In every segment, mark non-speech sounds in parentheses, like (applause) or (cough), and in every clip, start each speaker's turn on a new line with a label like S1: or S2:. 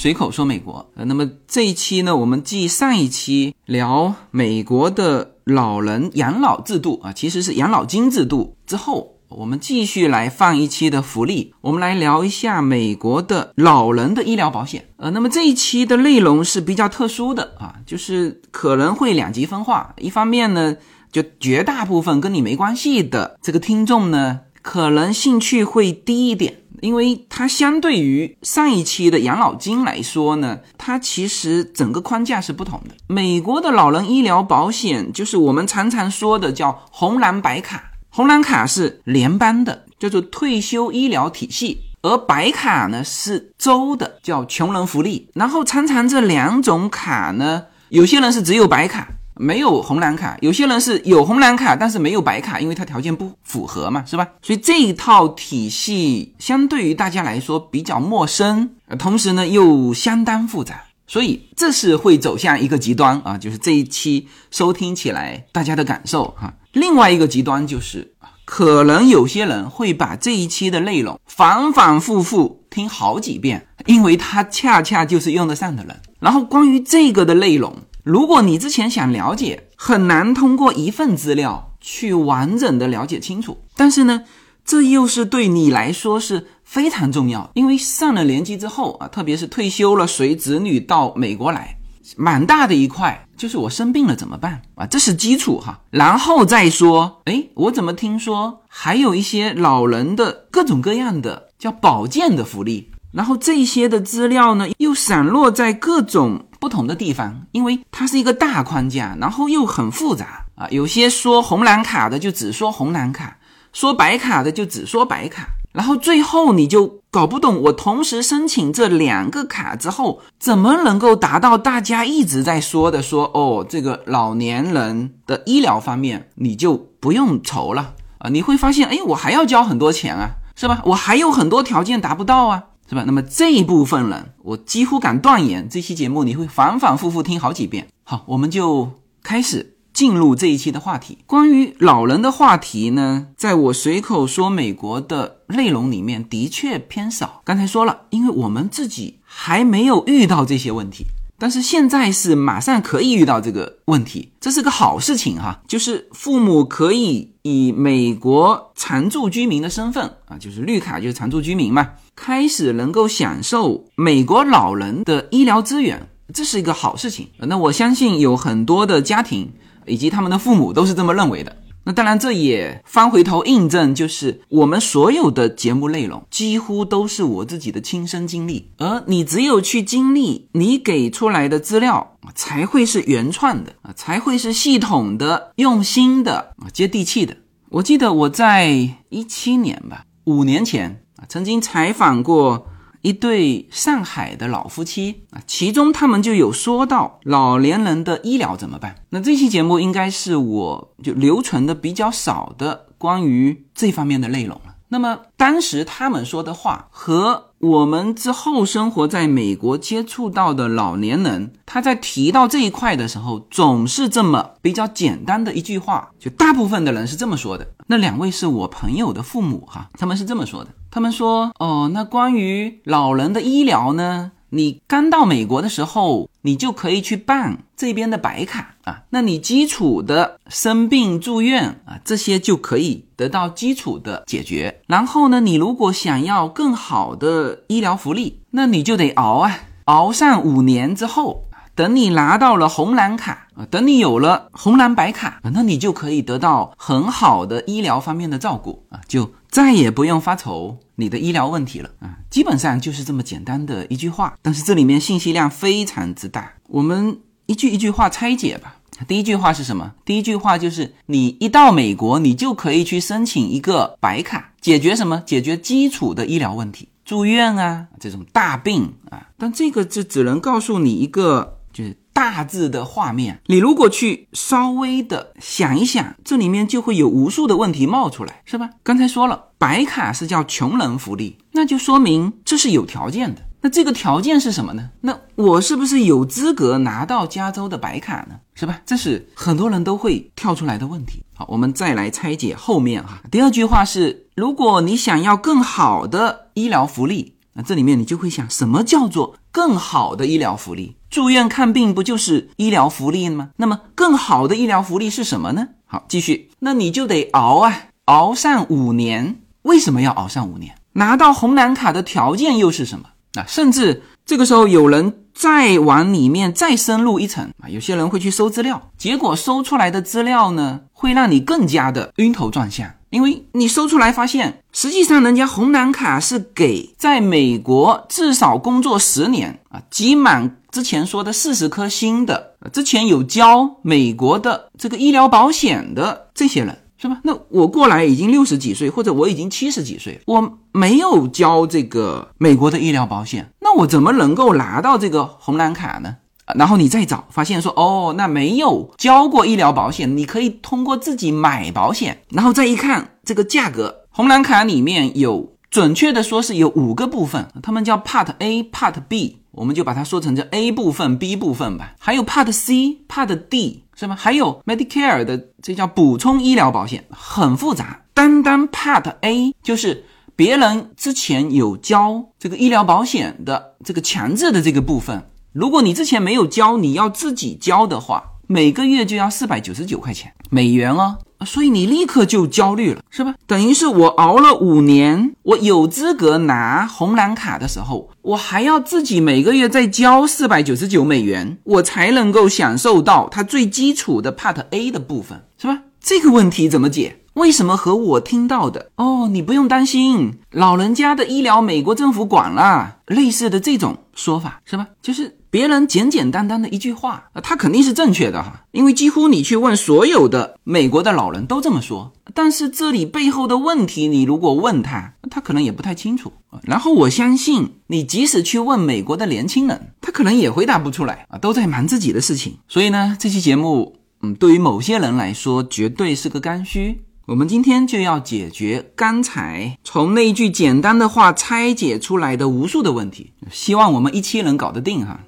S1: 随口说美国。呃，那么这一期呢，我们继上一期聊美国的老人养老制度啊，其实是养老金制度之后。我们继续来放一期的福利，我们来聊一下美国的老人的医疗保险。呃，那么这一期的内容是比较特殊的啊，就是可能会两极分化。一方面呢，就绝大部分跟你没关系的这个听众呢，可能兴趣会低一点，因为它相对于上一期的养老金来说呢，它其实整个框架是不同的。美国的老人医疗保险就是我们常常说的叫红蓝白卡。红蓝卡是联邦的，叫做退休医疗体系，而白卡呢是州的，叫穷人福利。然后常常这两种卡呢，有些人是只有白卡，没有红蓝卡；有些人是有红蓝卡，但是没有白卡，因为他条件不符合嘛，是吧？所以这一套体系相对于大家来说比较陌生，同时呢又相当复杂。所以这是会走向一个极端啊，就是这一期收听起来大家的感受哈。另外一个极端就是可能有些人会把这一期的内容反反复复听好几遍，因为他恰恰就是用得上的人。然后关于这个的内容，如果你之前想了解，很难通过一份资料去完整的了解清楚。但是呢，这又是对你来说是。非常重要，因为上了年纪之后啊，特别是退休了，随子女到美国来，蛮大的一块就是我生病了怎么办啊？这是基础哈，然后再说，哎，我怎么听说还有一些老人的各种各样的叫保健的福利？然后这些的资料呢，又散落在各种不同的地方，因为它是一个大框架，然后又很复杂啊。有些说红蓝卡的就只说红蓝卡，说白卡的就只说白卡。然后最后你就搞不懂，我同时申请这两个卡之后，怎么能够达到大家一直在说的说哦，这个老年人的医疗方面你就不用愁了啊？你会发现，哎，我还要交很多钱啊，是吧？我还有很多条件达不到啊，是吧？那么这一部分人，我几乎敢断言，这期节目你会反反复复听好几遍。好，我们就开始。进入这一期的话题，关于老人的话题呢，在我随口说美国的内容里面的确偏少。刚才说了，因为我们自己还没有遇到这些问题，但是现在是马上可以遇到这个问题，这是个好事情哈。就是父母可以以美国常住居民的身份啊，就是绿卡就是常住居民嘛，开始能够享受美国老人的医疗资源，这是一个好事情。那我相信有很多的家庭。以及他们的父母都是这么认为的。那当然，这也翻回头印证，就是我们所有的节目内容几乎都是我自己的亲身经历。而你只有去经历，你给出来的资料才会是原创的啊，才会是系统的、用心的、接地气的。我记得我在一七年吧，五年前曾经采访过。一对上海的老夫妻啊，其中他们就有说到老年人的医疗怎么办？那这期节目应该是我就留存的比较少的关于这方面的内容了。那么当时他们说的话和我们之后生活在美国接触到的老年人，他在提到这一块的时候，总是这么比较简单的一句话，就大部分的人是这么说的。那两位是我朋友的父母哈，他们是这么说的。他们说：“哦，那关于老人的医疗呢？你刚到美国的时候，你就可以去办这边的白卡啊。那你基础的生病住院啊，这些就可以得到基础的解决。然后呢，你如果想要更好的医疗福利，那你就得熬啊，熬上五年之后，等你拿到了红蓝卡啊，等你有了红蓝白卡，那你就可以得到很好的医疗方面的照顾啊，就。”再也不用发愁你的医疗问题了啊！基本上就是这么简单的一句话，但是这里面信息量非常之大。我们一句一句话拆解吧。第一句话是什么？第一句话就是你一到美国，你就可以去申请一个白卡，解决什么？解决基础的医疗问题，住院啊，这种大病啊。但这个就只能告诉你一个，就是。大致的画面，你如果去稍微的想一想，这里面就会有无数的问题冒出来，是吧？刚才说了，白卡是叫穷人福利，那就说明这是有条件的。那这个条件是什么呢？那我是不是有资格拿到加州的白卡呢？是吧？这是很多人都会跳出来的问题。好，我们再来拆解后面哈。第二句话是，如果你想要更好的医疗福利。那这里面你就会想，什么叫做更好的医疗福利。住院看病不就是医疗福利吗？那么更好的医疗福利是什么呢？好，继续，那你就得熬啊，熬上五年。为什么要熬上五年？拿到红蓝卡的条件又是什么？啊，甚至这个时候有人再往里面再深入一层啊，有些人会去搜资料，结果搜出来的资料呢，会让你更加的晕头转向，因为你搜出来发现，实际上人家红蓝卡是给在美国至少工作十年啊，集满之前说的四十颗星的，之前有交美国的这个医疗保险的这些人。是吧？那我过来已经六十几岁，或者我已经七十几岁，我没有交这个美国的医疗保险，那我怎么能够拿到这个红蓝卡呢？然后你再找，发现说，哦，那没有交过医疗保险，你可以通过自己买保险，然后再一看这个价格，红蓝卡里面有，准确的说是有五个部分，他们叫 Part A、Part B。我们就把它说成这 A 部分、B 部分吧，还有 Part C、Part D 是吗？还有 Medicare 的这叫补充医疗保险，很复杂。单单 Part A 就是别人之前有交这个医疗保险的这个强制的这个部分，如果你之前没有交，你要自己交的话，每个月就要四百九十九块钱美元哦。所以你立刻就焦虑了，是吧？等于是我熬了五年，我有资格拿红蓝卡的时候，我还要自己每个月再交四百九十九美元，我才能够享受到它最基础的 Part A 的部分，是吧？这个问题怎么解？为什么和我听到的哦？你不用担心，老人家的医疗美国政府管了，类似的这种说法是吧？就是别人简简单单的一句话啊，他肯定是正确的哈，因为几乎你去问所有的美国的老人都这么说。但是这里背后的问题，你如果问他，他可能也不太清楚。然后我相信你即使去问美国的年轻人，他可能也回答不出来啊，都在忙自己的事情。所以呢，这期节目，嗯，对于某些人来说，绝对是个刚需。我们今天就要解决刚才从那一句简单的话拆解出来的无数的问题，希望我们一期能搞得定哈。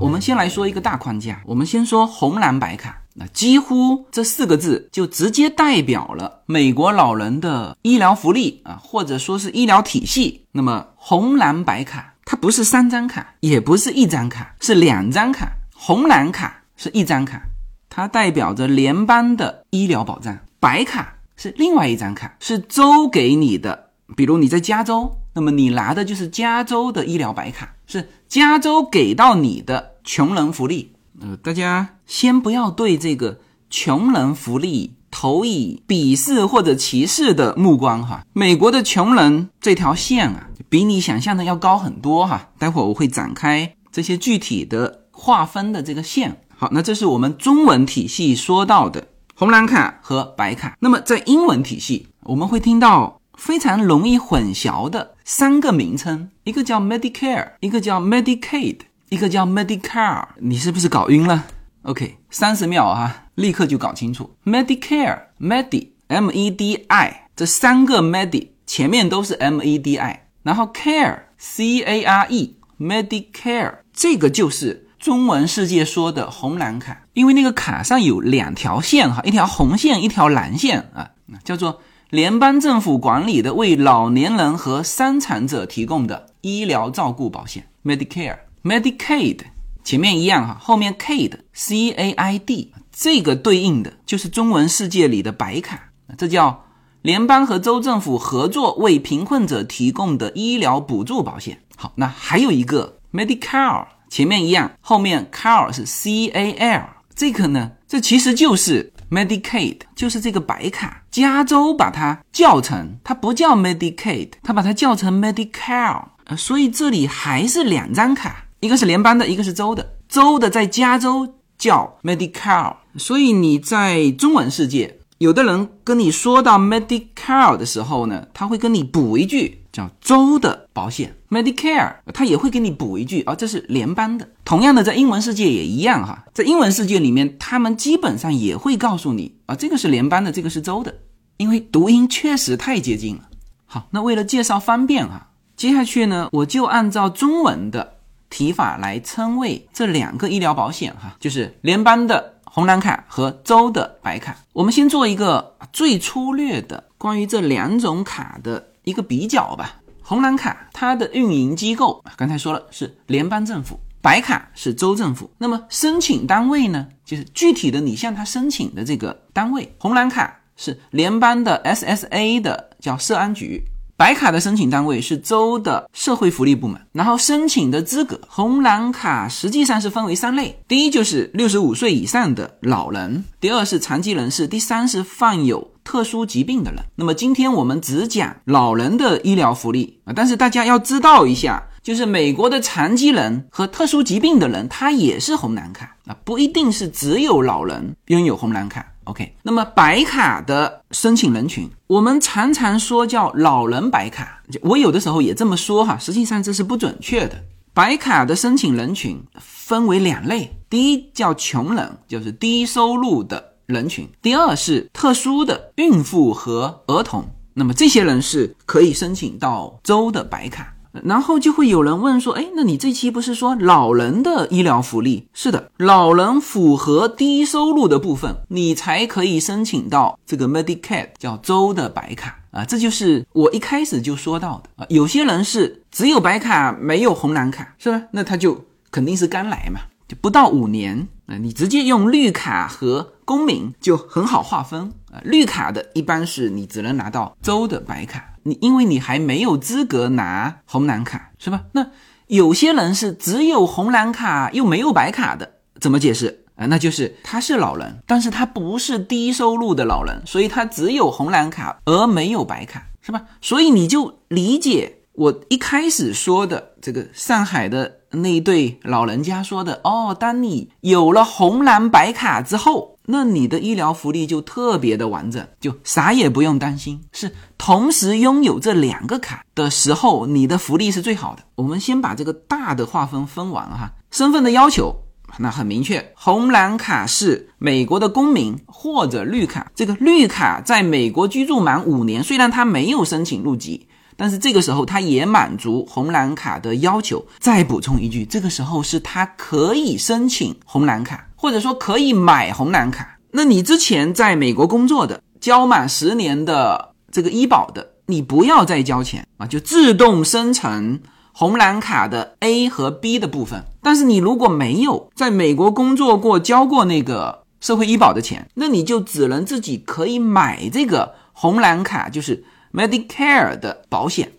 S1: 我们先来说一个大框架，我们先说红蓝白卡，那几乎这四个字就直接代表了美国老人的医疗福利啊，或者说是医疗体系。那么红蓝白卡。它不是三张卡，也不是一张卡，是两张卡。红蓝卡是一张卡，它代表着联邦的医疗保障；白卡是另外一张卡，是州给你的。比如你在加州，那么你拿的就是加州的医疗白卡，是加州给到你的穷人福利。呃，大家先不要对这个穷人福利投以鄙视或者歧视的目光哈。美国的穷人这条线啊。比你想象的要高很多哈，待会儿我会展开这些具体的划分的这个线。好，那这是我们中文体系说到的红蓝卡和白卡。那么在英文体系，我们会听到非常容易混淆的三个名称，一个叫 Medicare，一个叫 Medicaid，一个叫 Medicare。你是不是搞晕了？OK，三十秒啊，立刻就搞清楚。Medicare，Medi，M-E-D-I，这三个 Medi 前面都是 M-E-D-I。然后 care c a r e Medicare 这个就是中文世界说的红蓝卡，因为那个卡上有两条线哈，一条红线，一条蓝线啊，叫做联邦政府管理的为老年人和伤残者提供的医疗照顾保险 Medicare Medicaid 前面一样哈，后面 caid c a i d 这个对应的就是中文世界里的白卡，这叫。联邦和州政府合作为贫困者提供的医疗补助保险。好，那还有一个 Medicare，前面一样，后面 Car 是 C A L，这个呢，这其实就是 Medicaid，就是这个白卡。加州把它叫成，它不叫 Medicaid，它把它叫成 Medicare。呃，所以这里还是两张卡，一个是联邦的，一个是州的。州的在加州叫 Medicare，所以你在中文世界。有的人跟你说到 Medicare 的时候呢，他会跟你补一句叫州的保险 Medicare，它也会给你补一句啊，这是联邦的。同样的，在英文世界也一样哈，在英文世界里面，他们基本上也会告诉你啊，这个是联邦的，这个是州的，因为读音确实太接近了。好，那为了介绍方便哈，接下去呢，我就按照中文的提法来称谓这两个医疗保险哈，就是联邦的。红蓝卡和州的白卡。我们先做一个最粗略的关于这两种卡的一个比较吧。红蓝卡它的运营机构刚才说了是联邦政府，白卡是州政府。那么申请单位呢，就是具体的你向他申请的这个单位。红蓝卡是联邦的 SSA 的叫社安局。白卡的申请单位是州的社会福利部门，然后申请的资格，红蓝卡实际上是分为三类：第一就是六十五岁以上的老人，第二是残疾人士，第三是患有特殊疾病的人。那么今天我们只讲老人的医疗福利啊，但是大家要知道一下，就是美国的残疾人和特殊疾病的人，他也是红蓝卡啊，不一定是只有老人拥有红蓝卡。OK，那么白卡的申请人群，我们常常说叫老人白卡，我有的时候也这么说哈，实际上这是不准确的。白卡的申请人群分为两类，第一叫穷人，就是低收入的人群；第二是特殊的孕妇和儿童，那么这些人是可以申请到州的白卡。然后就会有人问说，哎，那你这期不是说老人的医疗福利？是的，老人符合低收入的部分，你才可以申请到这个 Medicaid，叫州的白卡啊。这就是我一开始就说到的啊。有些人是只有白卡没有红蓝卡，是吧？那他就肯定是刚来嘛，就不到五年啊，你直接用绿卡和公民就很好划分啊。绿卡的一般是你只能拿到州的白卡。你因为你还没有资格拿红蓝卡，是吧？那有些人是只有红蓝卡又没有白卡的，怎么解释啊？那就是他是老人，但是他不是低收入的老人，所以他只有红蓝卡而没有白卡，是吧？所以你就理解我一开始说的这个上海的那对老人家说的哦，当你有了红蓝白卡之后。那你的医疗福利就特别的完整，就啥也不用担心。是同时拥有这两个卡的时候，你的福利是最好的。我们先把这个大的划分分完哈。身份的要求那很明确，红蓝卡是美国的公民或者绿卡。这个绿卡在美国居住满五年，虽然他没有申请入籍，但是这个时候他也满足红蓝卡的要求。再补充一句，这个时候是他可以申请红蓝卡。或者说可以买红蓝卡，那你之前在美国工作的，交满十年的这个医保的，你不要再交钱啊，就自动生成红蓝卡的 A 和 B 的部分。但是你如果没有在美国工作过，交过那个社会医保的钱，那你就只能自己可以买这个红蓝卡，就是 Medicare 的保险，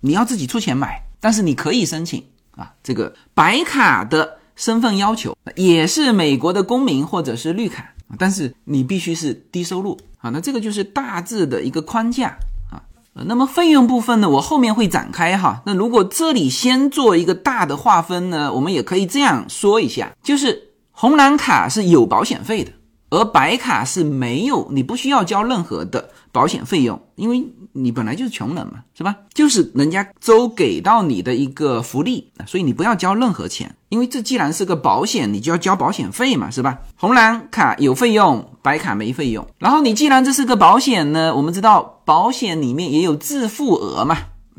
S1: 你要自己出钱买，但是你可以申请啊，这个白卡的。身份要求也是美国的公民或者是绿卡，但是你必须是低收入啊。那这个就是大致的一个框架啊。那么费用部分呢，我后面会展开哈。那如果这里先做一个大的划分呢，我们也可以这样说一下，就是红蓝卡是有保险费的，而白卡是没有，你不需要交任何的保险费用，因为。你本来就是穷人嘛，是吧？就是人家州给到你的一个福利，所以你不要交任何钱，因为这既然是个保险，你就要交保险费嘛，是吧？红蓝卡有费用，白卡没费用。然后你既然这是个保险呢，我们知道保险里面也有自付额嘛，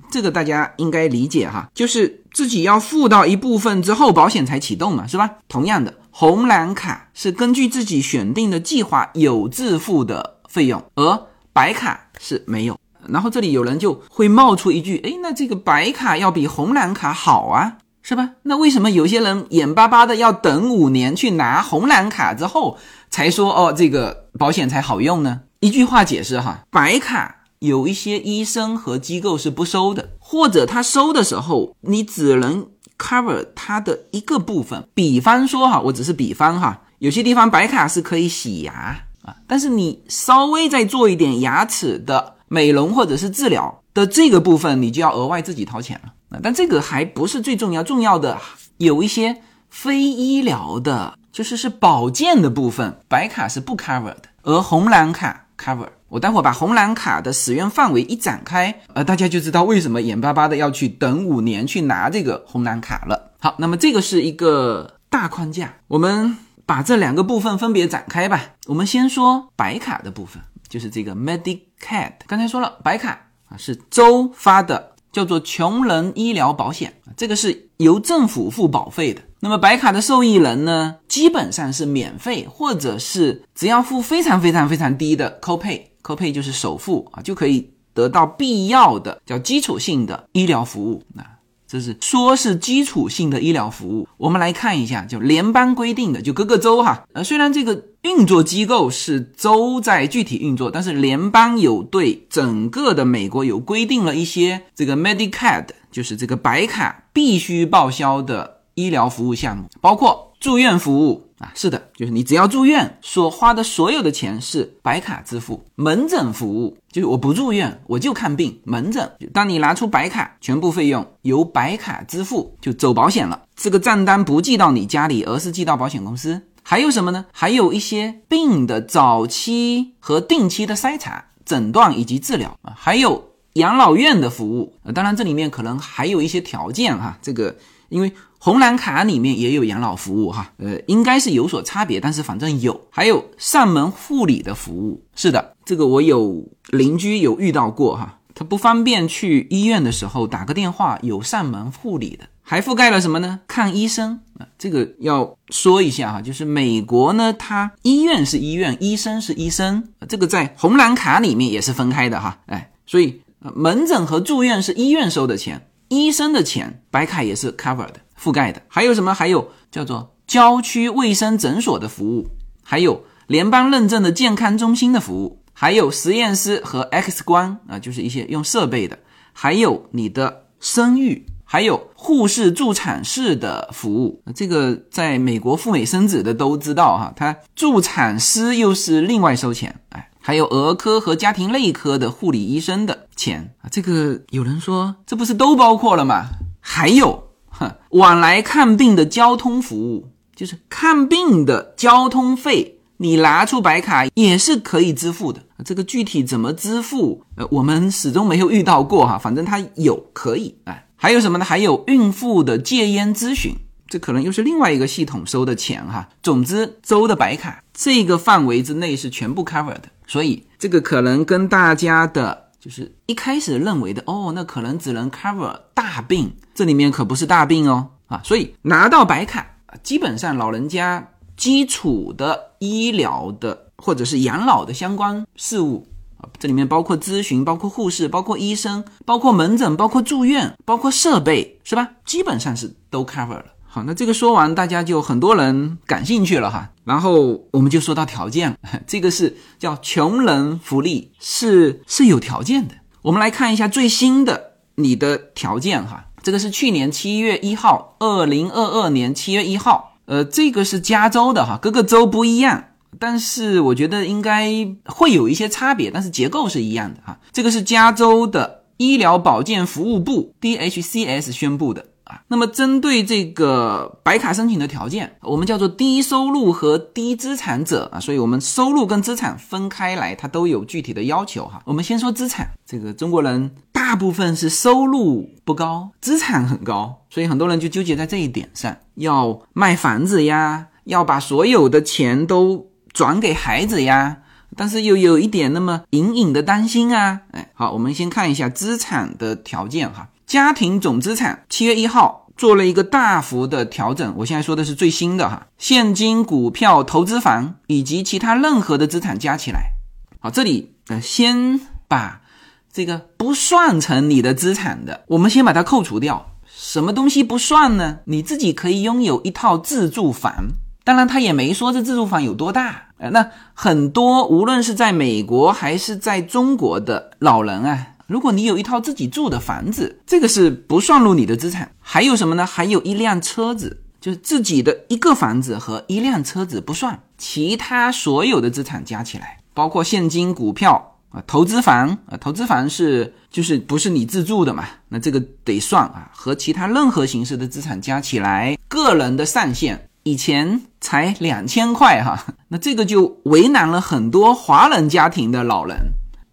S1: 这个大家应该理解哈，就是自己要付到一部分之后，保险才启动嘛，是吧？同样的，红蓝卡是根据自己选定的计划有自付的费用，而白卡是没有。然后这里有人就会冒出一句：“哎，那这个白卡要比红蓝卡好啊，是吧？那为什么有些人眼巴巴的要等五年去拿红蓝卡之后才说哦，这个保险才好用呢？”一句话解释哈，白卡有一些医生和机构是不收的，或者他收的时候你只能 cover 它的一个部分。比方说哈，我只是比方哈，有些地方白卡是可以洗牙啊，但是你稍微再做一点牙齿的。美容或者是治疗的这个部分，你就要额外自己掏钱了啊。但这个还不是最重要，重要的有一些非医疗的，就是是保健的部分，白卡是不 cover 的，而红蓝卡 cover。我待会儿把红蓝卡的使用范围一展开，呃，大家就知道为什么眼巴巴的要去等五年去拿这个红蓝卡了。好，那么这个是一个大框架，我们把这两个部分分别展开吧。我们先说白卡的部分。就是这个 Medicaid，刚才说了，白卡啊是州发的，叫做穷人医疗保险，这个是由政府付保费的那么白卡的受益人呢，基本上是免费，或者是只要付非常非常非常低的 copay，copay 就是首付啊，就可以得到必要的叫基础性的医疗服务。啊这是说是基础性的医疗服务。我们来看一下，就联邦规定的，就各个州哈，呃，虽然这个运作机构是州在具体运作，但是联邦有对整个的美国有规定了一些这个 Medicaid，就是这个白卡必须报销的。医疗服务项目包括住院服务啊，是的，就是你只要住院所花的所有的钱是白卡支付。门诊服务就是我不住院我就看病，门诊当你拿出白卡，全部费用由白卡支付，就走保险了。这个账单不寄到你家里，而是寄到保险公司。还有什么呢？还有一些病的早期和定期的筛查、诊断以及治疗啊，还有养老院的服务。当然这里面可能还有一些条件哈，这个因为。红蓝卡里面也有养老服务哈，呃，应该是有所差别，但是反正有。还有上门护理的服务，是的，这个我有邻居有遇到过哈，他不方便去医院的时候打个电话，有上门护理的，还覆盖了什么呢？看医生啊，这个要说一下哈，就是美国呢，它医院是医院，医生是医生，这个在红蓝卡里面也是分开的哈，哎，所以门诊和住院是医院收的钱，医生的钱白卡也是 cover 的。覆盖的还有什么？还有叫做郊区卫生诊所的服务，还有联邦认证的健康中心的服务，还有实验室和 X 光啊，就是一些用设备的，还有你的生育，还有护士助产士的服务。这个在美国赴美生子的都知道哈，他助产师又是另外收钱。哎，还有儿科和家庭内科的护理医生的钱啊，这个有人说这不是都包括了吗？还有。(laughs) 往来看病的交通服务，就是看病的交通费，你拿出白卡也是可以支付的。这个具体怎么支付，呃，我们始终没有遇到过哈。反正它有可以哎，还有什么呢？还有孕妇的戒烟咨询，这可能又是另外一个系统收的钱哈。总之，州的白卡这个范围之内是全部 cover 的，所以这个可能跟大家的。就是一开始认为的哦，那可能只能 cover 大病，这里面可不是大病哦啊，所以拿到白卡，基本上老人家基础的医疗的或者是养老的相关事务啊，这里面包括咨询、包括护士、包括医生、包括门诊、包括住院、包括设备，是吧？基本上是都 cover 了。好，那这个说完，大家就很多人感兴趣了哈。然后我们就说到条件，(laughs) 这个是叫穷人福利，是是有条件的。我们来看一下最新的你的条件哈，这个是去年七月一号，二零二二年七月一号，呃，这个是加州的哈，各个州不一样，但是我觉得应该会有一些差别，但是结构是一样的哈。这个是加州的医疗保健服务部 DHCS 宣布的。那么，针对这个白卡申请的条件，我们叫做低收入和低资产者啊，所以我们收入跟资产分开来，它都有具体的要求哈。我们先说资产，这个中国人大部分是收入不高，资产很高，所以很多人就纠结在这一点上，要卖房子呀，要把所有的钱都转给孩子呀，但是又有一点那么隐隐的担心啊。哎，好，我们先看一下资产的条件哈。家庭总资产七月一号做了一个大幅的调整，我现在说的是最新的哈，现金、股票、投资房以及其他任何的资产加起来，好，这里呃先把这个不算成你的资产的，我们先把它扣除掉。什么东西不算呢？你自己可以拥有一套自住房，当然他也没说这自住房有多大，呃，那很多无论是在美国还是在中国的老人啊。如果你有一套自己住的房子，这个是不算入你的资产。还有什么呢？还有一辆车子，就是自己的一个房子和一辆车子不算，其他所有的资产加起来，包括现金、股票啊、投资房啊，投资房是就是不是你自住的嘛？那这个得算啊，和其他任何形式的资产加起来，个人的上限以前才两千块哈，那这个就为难了很多华人家庭的老人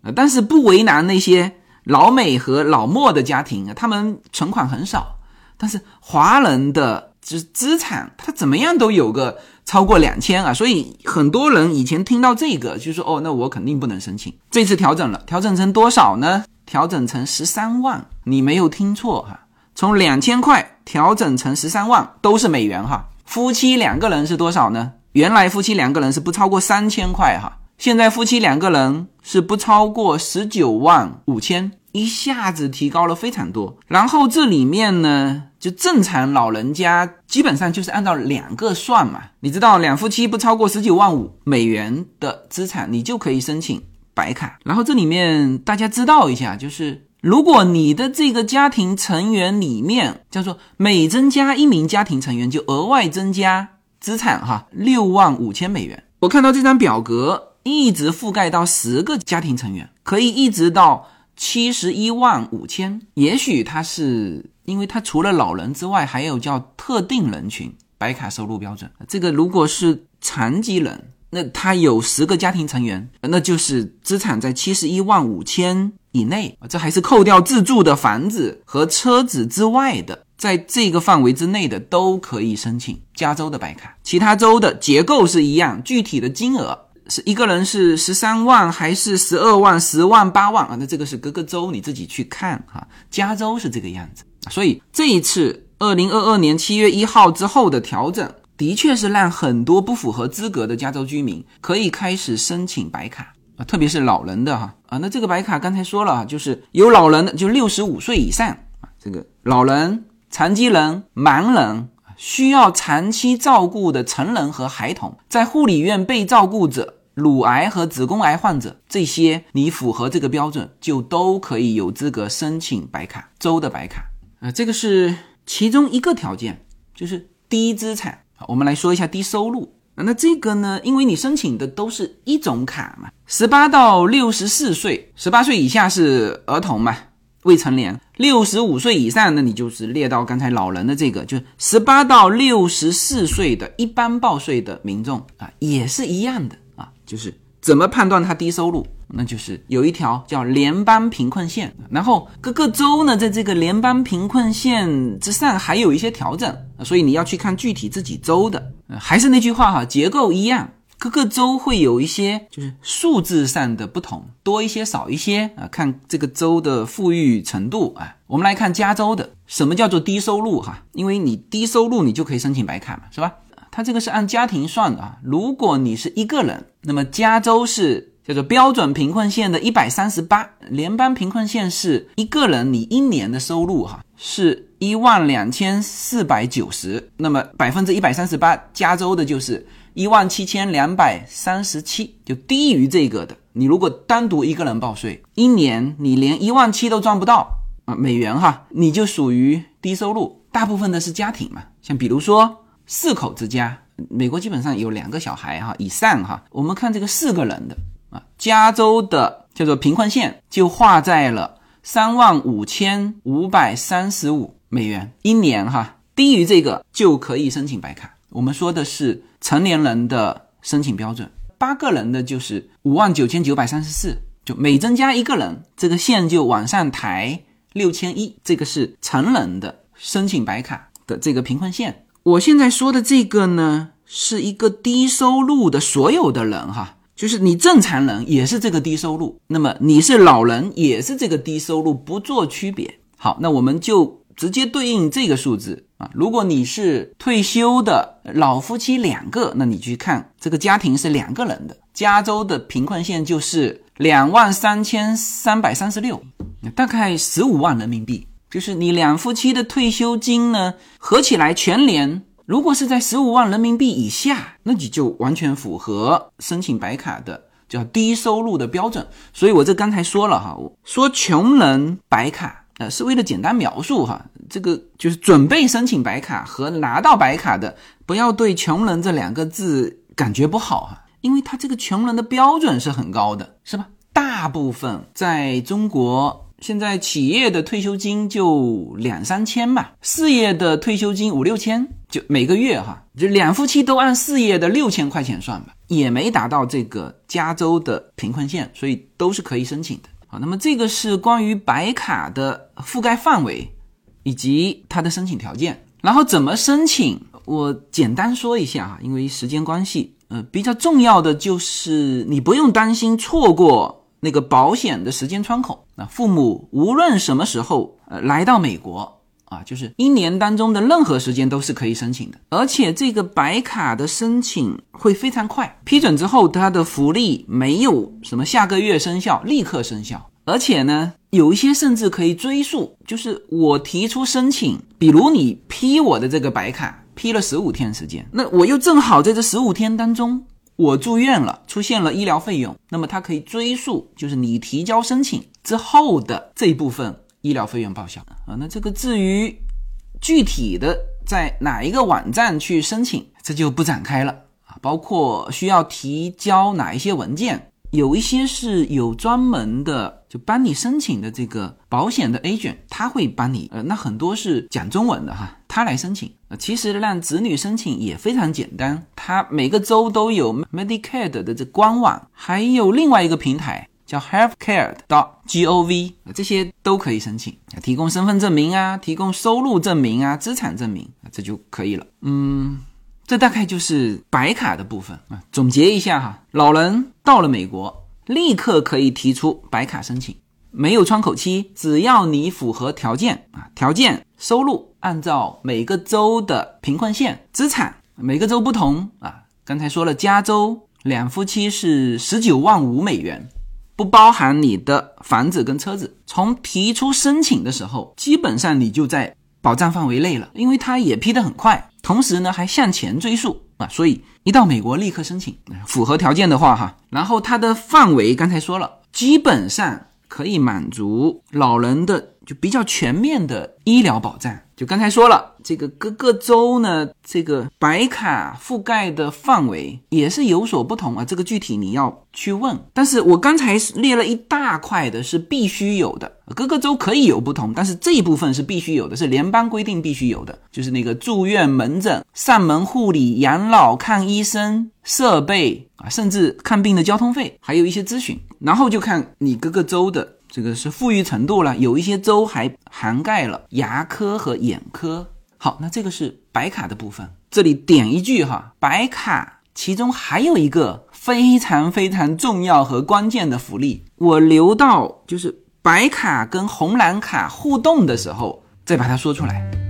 S1: 啊，但是不为难那些。老美和老墨的家庭，他们存款很少，但是华人的资资产，他怎么样都有个超过两千啊，所以很多人以前听到这个就说哦，那我肯定不能申请。这次调整了，调整成多少呢？调整成十三万，你没有听错哈，从两千块调整成十三万，都是美元哈。夫妻两个人是多少呢？原来夫妻两个人是不超过三千块哈，现在夫妻两个人是不超过十九万五千。一下子提高了非常多，然后这里面呢，就正常老人家基本上就是按照两个算嘛。你知道，两夫妻不超过十九万五美元的资产，你就可以申请白卡。然后这里面大家知道一下，就是如果你的这个家庭成员里面叫做每增加一名家庭成员，就额外增加资产哈，六万五千美元。我看到这张表格一直覆盖到十个家庭成员，可以一直到。七十一万五千，也许他是因为他除了老人之外，还有叫特定人群白卡收入标准。这个如果是残疾人，那他有十个家庭成员，那就是资产在七十一万五千以内。这还是扣掉自住的房子和车子之外的，在这个范围之内的都可以申请加州的白卡。其他州的结构是一样，具体的金额。是一个人是十三万还是十二万、十万、八万啊？那这个是各个州你自己去看哈。加州是这个样子，所以这一次二零二二年七月一号之后的调整，的确是让很多不符合资格的加州居民可以开始申请白卡啊，特别是老人的哈啊。那这个白卡刚才说了，就是有老人的，就六十五岁以上啊，这个老人、残疾人、盲人，需要长期照顾的成人和孩童，在护理院被照顾者。乳癌和子宫癌患者，这些你符合这个标准，就都可以有资格申请白卡，州的白卡啊，这个是其中一个条件，就是低资产。好，我们来说一下低收入，那这个呢，因为你申请的都是一种卡嘛，十八到六十四岁，十八岁以下是儿童嘛，未成年，六十五岁以上，那你就是列到刚才老人的这个，就是十八到六十四岁的一般报税的民众啊，也是一样的。就是怎么判断他低收入？那就是有一条叫联邦贫困线，然后各个州呢，在这个联邦贫困线之上还有一些调整，所以你要去看具体自己州的。还是那句话哈，结构一样，各个州会有一些就是数字上的不同，多一些少一些啊，看这个州的富裕程度啊。我们来看加州的，什么叫做低收入哈？因为你低收入，你就可以申请白卡嘛，是吧？它这个是按家庭算的啊，如果你是一个人，那么加州是叫做标准贫困线的一百三十八，联邦贫困线是一个人你一年的收入哈是一万两千四百九十，那么百分之一百三十八，加州的就是一万七千两百三十七，就低于这个的。你如果单独一个人报税，一年你连一万七都赚不到啊美元哈，你就属于低收入。大部分的是家庭嘛，像比如说。四口之家，美国基本上有两个小孩哈以上哈。我们看这个四个人的啊，加州的叫做贫困线就画在了三万五千五百三十五美元一年哈，低于这个就可以申请白卡。我们说的是成年人的申请标准，八个人的就是五万九千九百三十四，就每增加一个人，这个线就往上抬六千一，这个是成人的申请白卡的这个贫困线。我现在说的这个呢，是一个低收入的所有的人哈，就是你正常人也是这个低收入，那么你是老人也是这个低收入，不做区别。好，那我们就直接对应这个数字啊。如果你是退休的老夫妻两个，那你去看这个家庭是两个人的，加州的贫困线就是两万三千三百三十六，大概十五万人民币。就是你两夫妻的退休金呢，合起来全年，如果是在十五万人民币以下，那你就完全符合申请白卡的叫低收入的标准。所以我这刚才说了哈，我说穷人白卡，呃，是为了简单描述哈，这个就是准备申请白卡和拿到白卡的，不要对穷人这两个字感觉不好哈，因为他这个穷人的标准是很高的，是吧？大部分在中国。现在企业的退休金就两三千嘛，事业的退休金五六千，就每个月哈，就两夫妻都按事业的六千块钱算吧，也没达到这个加州的贫困线，所以都是可以申请的。好，那么这个是关于白卡的覆盖范围以及它的申请条件，然后怎么申请，我简单说一下哈，因为时间关系，呃，比较重要的就是你不用担心错过。那个保险的时间窗口，那父母无论什么时候呃来到美国啊，就是一年当中的任何时间都是可以申请的，而且这个白卡的申请会非常快，批准之后它的福利没有什么下个月生效，立刻生效，而且呢，有一些甚至可以追溯，就是我提出申请，比如你批我的这个白卡，批了十五天时间，那我又正好在这十五天当中我住院了，出现了医疗费用，那么它可以追溯，就是你提交申请之后的这一部分。医疗费用报销啊，那这个至于具体的在哪一个网站去申请，这就不展开了啊。包括需要提交哪一些文件，有一些是有专门的就帮你申请的这个保险的 agent，他会帮你。呃，那很多是讲中文的哈，他来申请。呃，其实让子女申请也非常简单，他每个州都有 Medicaid 的这官网，还有另外一个平台。叫 healthcare dot gov，这些都可以申请，提供身份证明啊，提供收入证明啊，资产证明，这就可以了。嗯，这大概就是白卡的部分啊。总结一下哈，老人到了美国，立刻可以提出白卡申请，没有窗口期，只要你符合条件啊，条件收入按照每个州的贫困线，资产每个州不同啊。刚才说了，加州两夫妻是十九万五美元。不包含你的房子跟车子，从提出申请的时候，基本上你就在保障范围内了，因为它也批得很快，同时呢还向前追溯啊，所以一到美国立刻申请，符合条件的话哈，然后它的范围刚才说了，基本上可以满足老人的就比较全面的医疗保障。就刚才说了，这个各个州呢，这个白卡覆盖的范围也是有所不同啊。这个具体你要去问。但是我刚才列了一大块的是必须有的，各个州可以有不同，但是这一部分是必须有的，是联邦规定必须有的，就是那个住院门诊、上门护理、养老看医生、设备啊，甚至看病的交通费，还有一些咨询。然后就看你各个州的。这个是富裕程度了，有一些州还涵盖了牙科和眼科。好，那这个是白卡的部分。这里点一句哈，白卡其中还有一个非常非常重要和关键的福利，我留到就是白卡跟红蓝卡互动的时候再把它说出来。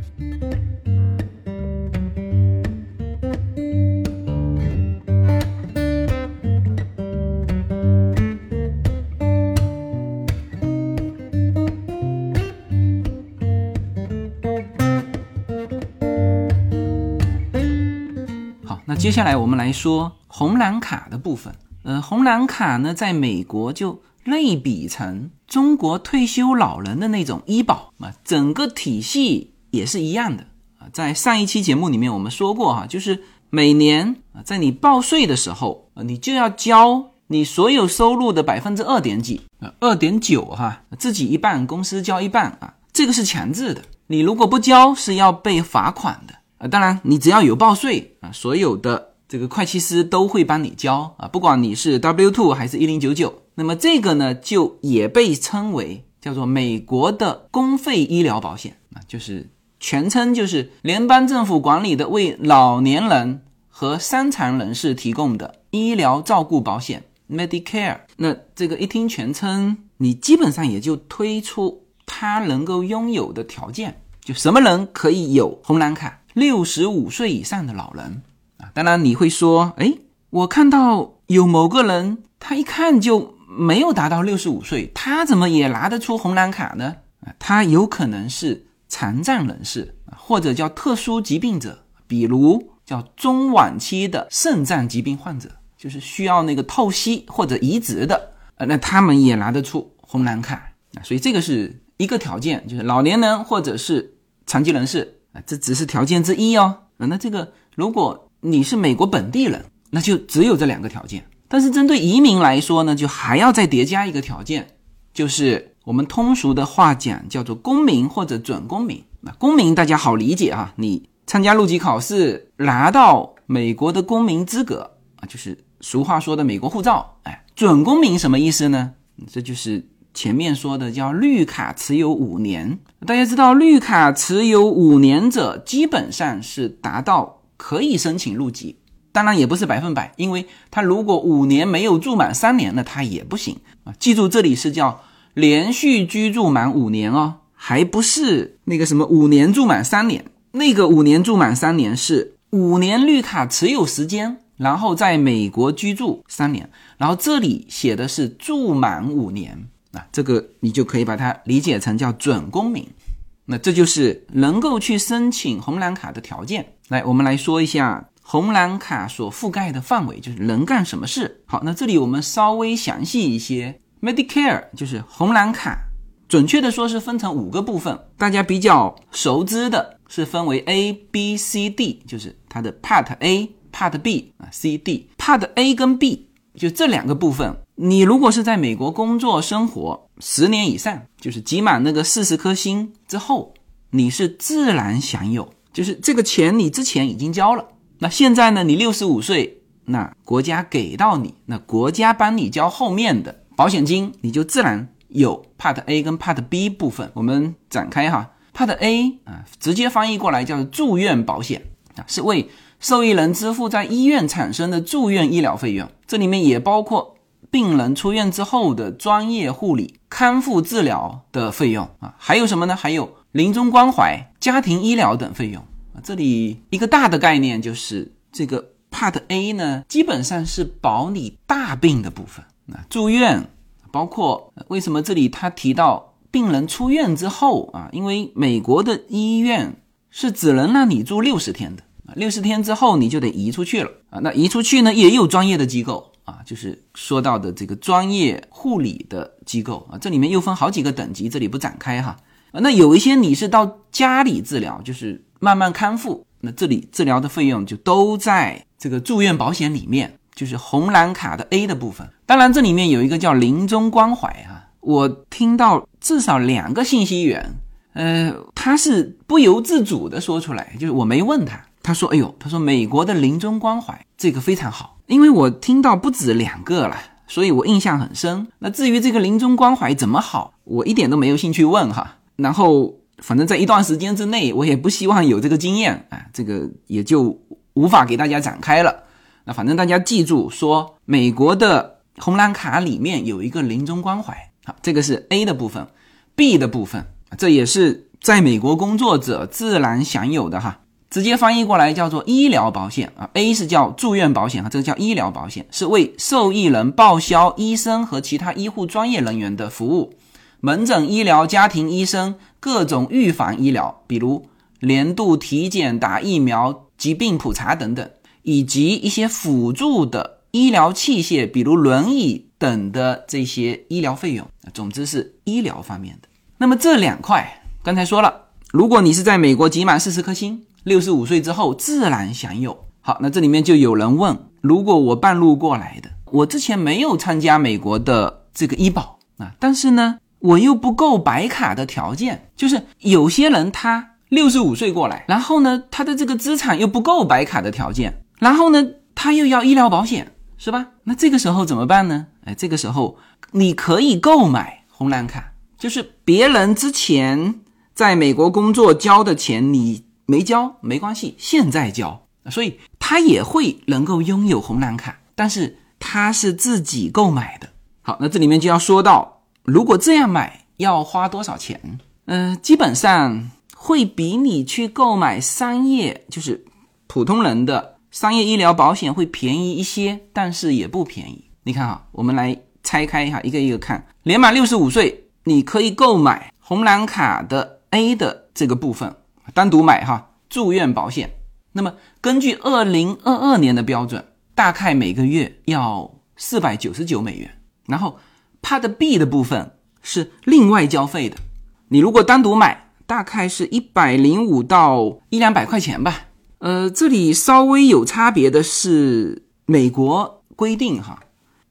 S1: 那接下来我们来说红蓝卡的部分。呃，红蓝卡呢，在美国就类比成中国退休老人的那种医保啊，整个体系也是一样的啊。在上一期节目里面我们说过哈，就是每年啊，在你报税的时候啊，你就要交你所有收入的百分之二点几啊，二点九哈，自己一半，公司交一半啊，这个是强制的，你如果不交是要被罚款的。啊，当然，你只要有报税啊，所有的这个会计师都会帮你交啊，不管你是 W two 还是一零九九，那么这个呢，就也被称为叫做美国的公费医疗保险啊，就是全称就是联邦政府管理的为老年人和伤残人士提供的医疗照顾保险 Medicare。那这个一听全称，你基本上也就推出它能够拥有的条件，就什么人可以有红蓝卡。六十五岁以上的老人啊，当然你会说，哎，我看到有某个人，他一看就没有达到六十五岁，他怎么也拿得出红蓝卡呢？啊，他有可能是残障人士，或者叫特殊疾病者，比如叫中晚期的肾脏疾病患者，就是需要那个透析或者移植的，呃，那他们也拿得出红蓝卡啊，所以这个是一个条件，就是老年人或者是残疾人士。这只是条件之一哦。啊，那这个如果你是美国本地人，那就只有这两个条件。但是针对移民来说呢，就还要再叠加一个条件，就是我们通俗的话讲叫做公民或者准公民。那公民大家好理解啊，你参加入籍考试拿到美国的公民资格啊，就是俗话说的美国护照。哎，准公民什么意思呢？这就是。前面说的叫绿卡持有五年，大家知道绿卡持有五年者基本上是达到可以申请入籍，当然也不是百分百，因为他如果五年没有住满三年，那他也不行啊。记住这里是叫连续居住满五年哦，还不是那个什么五年住满三年，那个五年住满三年是五年绿卡持有时间，然后在美国居住三年，然后这里写的是住满五年啊，这个你就可以把它理解成叫准公民。那这就是能够去申请红蓝卡的条件。来，我们来说一下红蓝卡所覆盖的范围，就是能干什么事。好，那这里我们稍微详细一些，Medicare 就是红蓝卡，准确的说是分成五个部分，大家比较熟知的是分为 A、B、C、D，就是它的 Part A、Part B 啊，C、D。Part A 跟 B 就这两个部分，你如果是在美国工作生活。十年以上，就是集满那个四十颗星之后，你是自然享有，就是这个钱你之前已经交了，那现在呢，你六十五岁，那国家给到你，那国家帮你交后面的保险金，你就自然有 Part A 跟 Part B 部分。我们展开哈，Part A 啊，直接翻译过来叫住院保险啊，是为受益人支付在医院产生的住院医疗费用，这里面也包括。病人出院之后的专业护理、康复治疗的费用啊，还有什么呢？还有临终关怀、家庭医疗等费用啊。这里一个大的概念就是这个 Part A 呢，基本上是保你大病的部分啊，住院，包括为什么这里他提到病人出院之后啊，因为美国的医院是只能让你住六十天的啊，六十天之后你就得移出去了啊。那移出去呢，也有专业的机构。啊，就是说到的这个专业护理的机构啊，这里面又分好几个等级，这里不展开哈。那有一些你是到家里治疗，就是慢慢康复，那这里治疗的费用就都在这个住院保险里面，就是红蓝卡的 A 的部分。当然，这里面有一个叫临终关怀啊，我听到至少两个信息源，呃，他是不由自主的说出来，就是我没问他，他说，哎呦，他说美国的临终关怀这个非常好。因为我听到不止两个了，所以我印象很深。那至于这个临终关怀怎么好，我一点都没有兴趣问哈。然后，反正在一段时间之内，我也不希望有这个经验啊，这个也就无法给大家展开了。那反正大家记住，说美国的红蓝卡里面有一个临终关怀，好，这个是 A 的部分，B 的部分，这也是在美国工作者自然享有的哈。直接翻译过来叫做医疗保险啊，A 是叫住院保险啊，这个叫医疗保险，是为受益人报销医生和其他医护专业人员的服务，门诊医疗、家庭医生、各种预防医疗，比如年度体检、打疫苗、疾病普查等等，以及一些辅助的医疗器械，比如轮椅等的这些医疗费用。总之是医疗方面的。那么这两块刚才说了，如果你是在美国集满四十颗星。六十五岁之后自然享有。好，那这里面就有人问：如果我半路过来的，我之前没有参加美国的这个医保啊，但是呢，我又不够白卡的条件，就是有些人他六十五岁过来，然后呢，他的这个资产又不够白卡的条件，然后呢，他又要医疗保险，是吧？那这个时候怎么办呢？哎，这个时候你可以购买红蓝卡，就是别人之前在美国工作交的钱，你。没交没关系，现在交，所以他也会能够拥有红蓝卡，但是他是自己购买的。好，那这里面就要说到，如果这样买要花多少钱？嗯，基本上会比你去购买商业，就是普通人的商业医疗保险会便宜一些，但是也不便宜。你看哈，我们来拆开一下，一个一个看。年满六十五岁，你可以购买红蓝卡的 A 的这个部分。单独买哈住院保险，那么根据二零二二年的标准，大概每个月要四百九十九美元。然后 Part B 的部分是另外交费的，你如果单独买，大概是一百零五到一两百块钱吧。呃，这里稍微有差别的是，美国规定哈，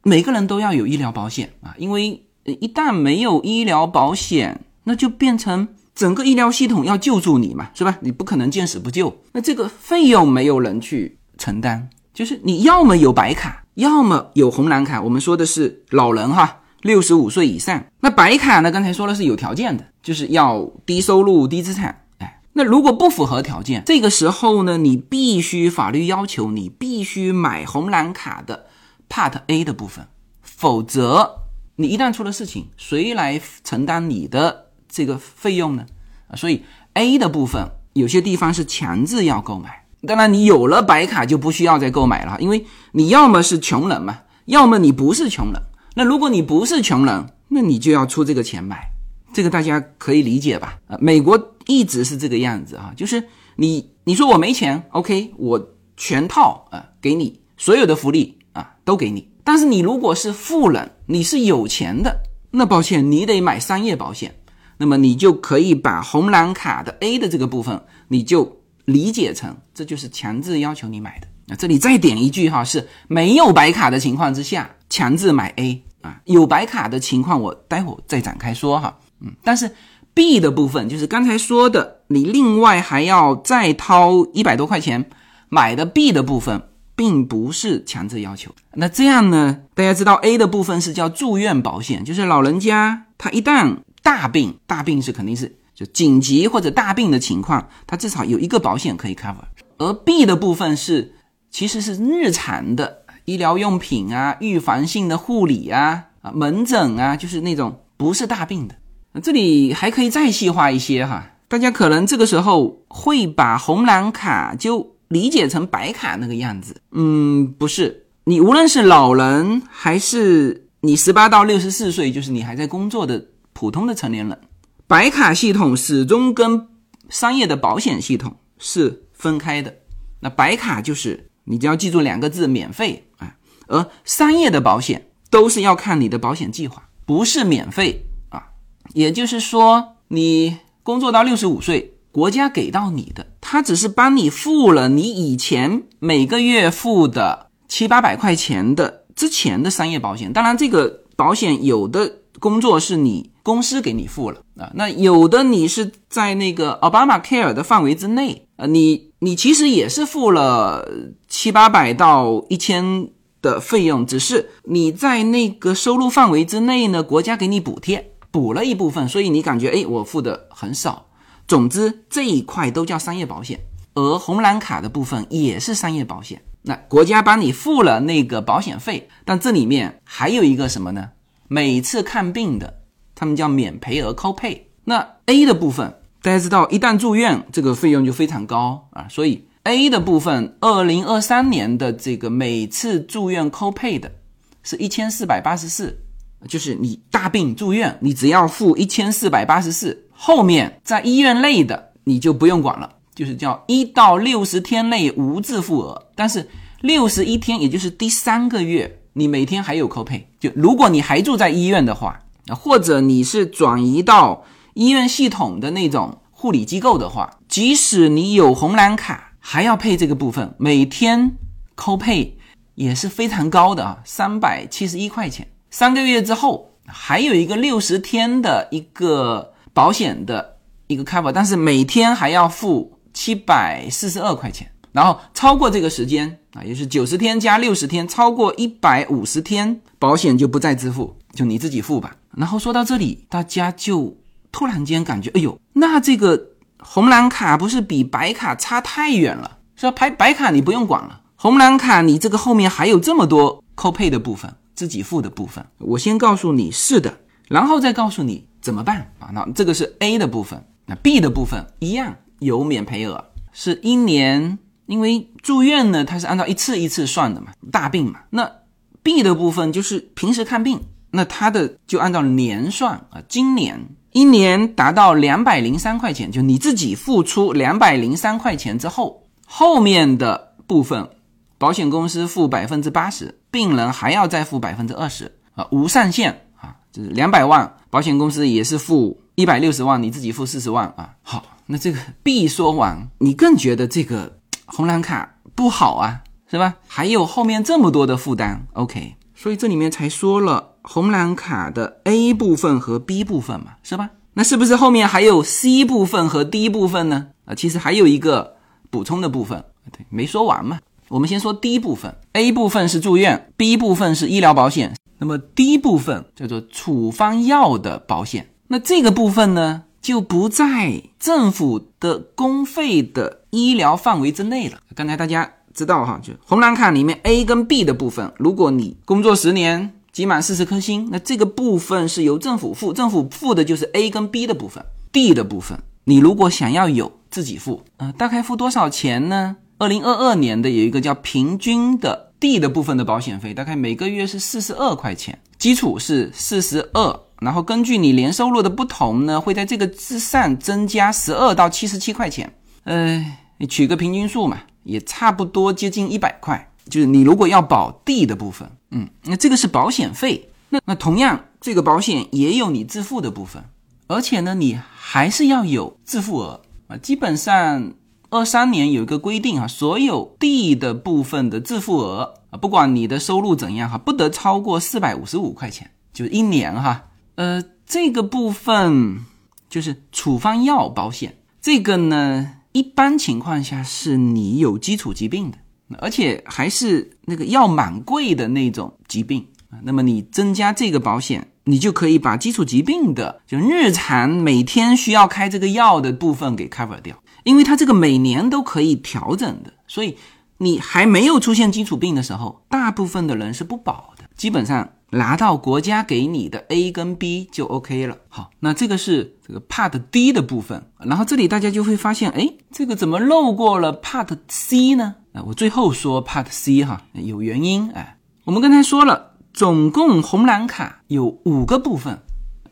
S1: 每个人都要有医疗保险啊，因为一旦没有医疗保险，那就变成。整个医疗系统要救助你嘛，是吧？你不可能见死不救，那这个费用没有人去承担，就是你要么有白卡，要么有红蓝卡。我们说的是老人哈，六十五岁以上。那白卡呢？刚才说的是有条件的，就是要低收入、低资产。哎，那如果不符合条件，这个时候呢，你必须法律要求你必须买红蓝卡的 Part A 的部分，否则你一旦出了事情，谁来承担你的？这个费用呢？啊，所以 A 的部分有些地方是强制要购买。当然，你有了白卡就不需要再购买了，因为你要么是穷人嘛，要么你不是穷人。那如果你不是穷人，那你就要出这个钱买，这个大家可以理解吧？啊，美国一直是这个样子啊，就是你你说我没钱，OK，我全套啊给你所有的福利啊都给你。但是你如果是富人，你是有钱的，那抱歉，你得买商业保险。那么你就可以把红蓝卡的 A 的这个部分，你就理解成这就是强制要求你买的。那这里再点一句哈，是没有白卡的情况之下强制买 A 啊，有白卡的情况我待会再展开说哈。嗯，但是 B 的部分就是刚才说的，你另外还要再掏一百多块钱买的 B 的部分。并不是强制要求。那这样呢？大家知道 A 的部分是叫住院保险，就是老人家他一旦大病，大病是肯定是就紧急或者大病的情况，它至少有一个保险可以 cover。而 B 的部分是其实是日常的医疗用品啊、预防性的护理啊、啊门诊啊，就是那种不是大病的。这里还可以再细化一些哈，大家可能这个时候会把红蓝卡就。理解成白卡那个样子，嗯，不是。你无论是老人还是你十八到六十四岁，就是你还在工作的普通的成年人，白卡系统始终跟商业的保险系统是分开的。那白卡就是你只要记住两个字：免费啊。而商业的保险都是要看你的保险计划，不是免费啊。也就是说，你工作到六十五岁。国家给到你的，他只是帮你付了你以前每个月付的七八百块钱的之前的商业保险。当然，这个保险有的工作是你公司给你付了啊，那有的你是在那个奥巴马 Care 的范围之内啊，你你其实也是付了七八百到一千的费用，只是你在那个收入范围之内呢，国家给你补贴补了一部分，所以你感觉哎，我付的很少。总之这一块都叫商业保险，而红蓝卡的部分也是商业保险。那国家帮你付了那个保险费，但这里面还有一个什么呢？每次看病的，他们叫免赔额 copay。那 A 的部分，大家知道，一旦住院，这个费用就非常高啊。所以 A 的部分，二零二三年的这个每次住院 copay 的是一千四百八十四，就是你大病住院，你只要付一千四百八十四。后面在医院内的你就不用管了，就是叫一到六十天内无自付额，但是六十一天，也就是第三个月，你每天还有扣配。就如果你还住在医院的话，或者你是转移到医院系统的那种护理机构的话，即使你有红蓝卡，还要配这个部分，每天扣配也是非常高的啊，三百七十一块钱。三个月之后还有一个六十天的一个。保险的一个 cover，但是每天还要付七百四十二块钱，然后超过这个时间啊，也是九十天加六十天，超过一百五十天，保险就不再支付，就你自己付吧。然后说到这里，大家就突然间感觉，哎呦，那这个红蓝卡不是比白卡差太远了？说白白卡你不用管了，红蓝卡你这个后面还有这么多扣配的部分，自己付的部分。我先告诉你是的，然后再告诉你。怎么办啊？那这个是 A 的部分，那 B 的部分一样有免赔额，是一年，因为住院呢，它是按照一次一次算的嘛，大病嘛。那 B 的部分就是平时看病，那它的就按照年算啊，今年一年达到两百零三块钱，就你自己付出两百零三块钱之后，后面的部分保险公司付百分之八十，病人还要再付百分之二十啊，无上限啊。就是两百万，保险公司也是付一百六十万，你自己付四十万啊。好，那这个 (laughs) B 说完，你更觉得这个红蓝卡不好啊，是吧？还有后面这么多的负担，OK，所以这里面才说了红蓝卡的 A 部分和 B 部分嘛，是吧？那是不是后面还有 C 部分和 D 部分呢？啊，其实还有一个补充的部分，对，没说完嘛。我们先说 D 部分，A 部分是住院，B 部分是医疗保险。那么 D 部分叫做处方药的保险，那这个部分呢就不在政府的公费的医疗范围之内了。刚才大家知道哈，就红蓝卡里面 A 跟 B 的部分，如果你工作十年集满四十颗星，那这个部分是由政府付，政府付的就是 A 跟 B 的部分，D 的部分，你如果想要有自己付，呃，大概付多少钱呢？二零二二年的有一个叫平均的 D 的部分的保险费，大概每个月是四十二块钱，基础是四十二，然后根据你年收入的不同呢，会在这个之上增加十二到七十七块钱，呃，你取个平均数嘛，也差不多接近一百块。就是你如果要保 D 的部分，嗯，那这个是保险费，那那同样这个保险也有你自付的部分，而且呢，你还是要有自付额啊。基本上二三年有一个规定啊，所有 D 的部分的自付额啊，不管你的收入怎样哈，不得超过四百五十五块钱，就是一年哈。呃，这个部分就是处方药保险，这个呢，一般情况下是你有基础疾病的。而且还是那个药蛮贵的那种疾病，那么你增加这个保险，你就可以把基础疾病的就日常每天需要开这个药的部分给 cover 掉，因为它这个每年都可以调整的，所以你还没有出现基础病的时候，大部分的人是不保的，基本上。拿到国家给你的 A 跟 B 就 OK 了。好，那这个是这个 Part D 的部分。然后这里大家就会发现，哎，这个怎么漏过了 Part C 呢？啊，我最后说 Part C 哈，有原因。哎，我们刚才说了，总共红蓝卡有五个部分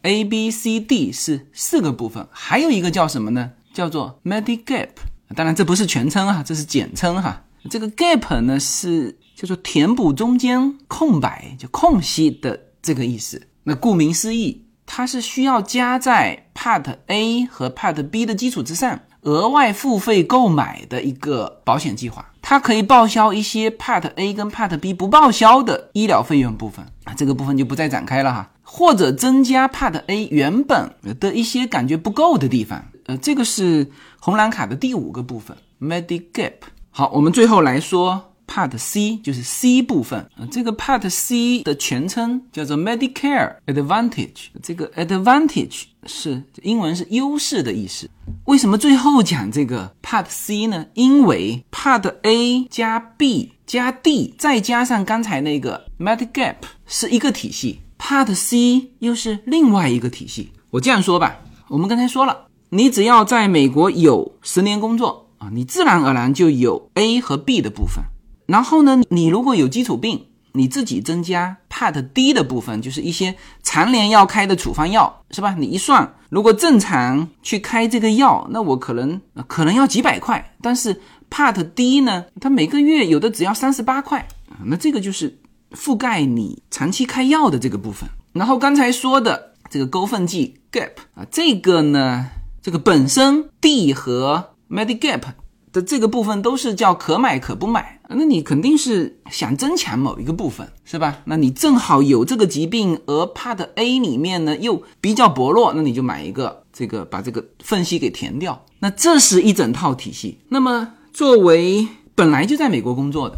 S1: ，A、B、C、D 是四个部分，还有一个叫什么呢？叫做 Medigap。当然这不是全称啊，这是简称哈。这个 Gap 呢是。就说填补中间空白，就空隙的这个意思。那顾名思义，它是需要加在 Part A 和 Part B 的基础之上，额外付费购买的一个保险计划。它可以报销一些 Part A 跟 Part B 不报销的医疗费用部分啊，这个部分就不再展开了哈。或者增加 Part A 原本的一些感觉不够的地方。呃，这个是红蓝卡的第五个部分，Medigap。好，我们最后来说。Part C 就是 C 部分啊，这个 Part C 的全称叫做 Medicare Advantage。这个 Advantage 是英文是优势的意思。为什么最后讲这个 Part C 呢？因为 Part A 加 B 加 D 再加上刚才那个 Medigap 是一个体系，Part C 又是另外一个体系。我这样说吧，我们刚才说了，你只要在美国有十年工作啊，你自然而然就有 A 和 B 的部分。然后呢，你如果有基础病，你自己增加 Part D 的部分，就是一些常年要开的处方药，是吧？你一算，如果正常去开这个药，那我可能可能要几百块，但是 Part D 呢，它每个月有的只要三十八块，那这个就是覆盖你长期开药的这个部分。然后刚才说的这个勾分剂 Gap 啊，这个呢，这个本身 D 和 Medigap。的这个部分都是叫可买可不买，那你肯定是想增强某一个部分，是吧？那你正好有这个疾病，而 Part A 里面呢又比较薄弱，那你就买一个这个把这个缝隙给填掉。那这是一整套体系。那么作为本来就在美国工作的，